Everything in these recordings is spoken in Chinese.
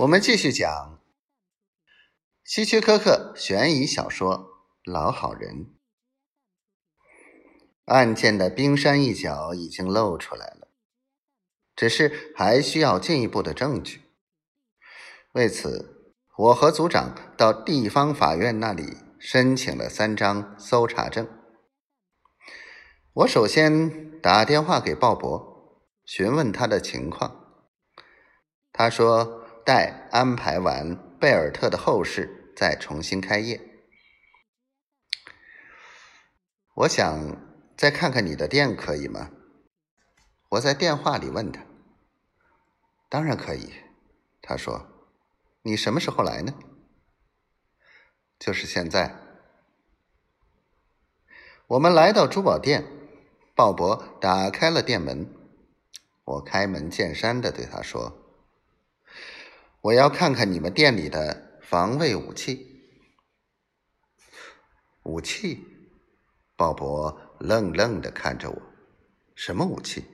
我们继续讲希区柯克悬疑小说《老好人》。案件的冰山一角已经露出来了，只是还需要进一步的证据。为此，我和组长到地方法院那里申请了三张搜查证。我首先打电话给鲍勃，询问他的情况。他说。待安排完贝尔特的后事，再重新开业。我想再看看你的店，可以吗？我在电话里问他。当然可以，他说。你什么时候来呢？就是现在。我们来到珠宝店，鲍勃打开了店门。我开门见山的对他说。我要看看你们店里的防卫武器。武器？鲍勃愣愣的看着我。什么武器？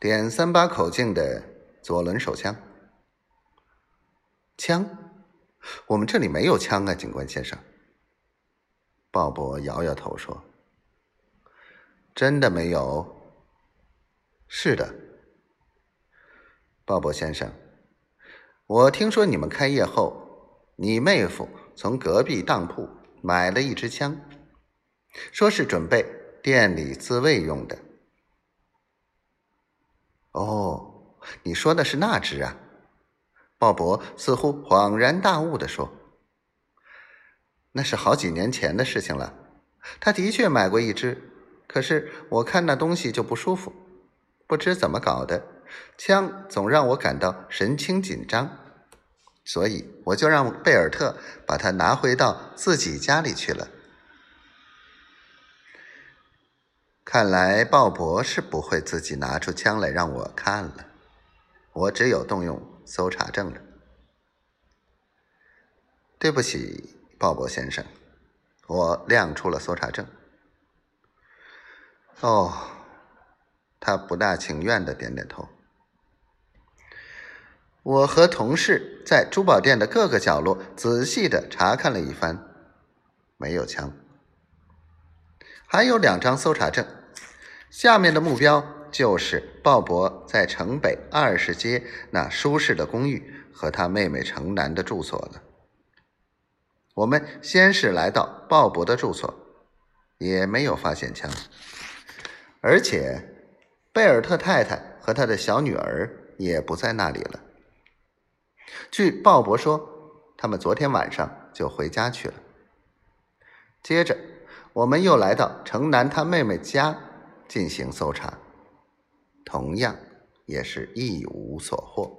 点三八口径的左轮手枪。枪？我们这里没有枪啊，警官先生。鲍勃摇摇头说：“真的没有？”是的。鲍勃先生，我听说你们开业后，你妹夫从隔壁当铺买了一支枪，说是准备店里自卫用的。哦，你说的是那支啊？鲍勃似乎恍然大悟的说：“那是好几年前的事情了。他的确买过一支，可是我看那东西就不舒服，不知怎么搞的。”枪总让我感到神经紧张，所以我就让贝尔特把它拿回到自己家里去了。看来鲍勃是不会自己拿出枪来让我看了，我只有动用搜查证了。对不起，鲍勃先生，我亮出了搜查证。哦，他不大情愿的点点头。我和同事在珠宝店的各个角落仔细的查看了一番，没有枪，还有两张搜查证。下面的目标就是鲍勃在城北二十街那舒适的公寓和他妹妹城南的住所了。我们先是来到鲍勃的住所，也没有发现枪，而且贝尔特太太和他的小女儿也不在那里了。据鲍勃说，他们昨天晚上就回家去了。接着，我们又来到城南他妹妹家进行搜查，同样也是一无所获。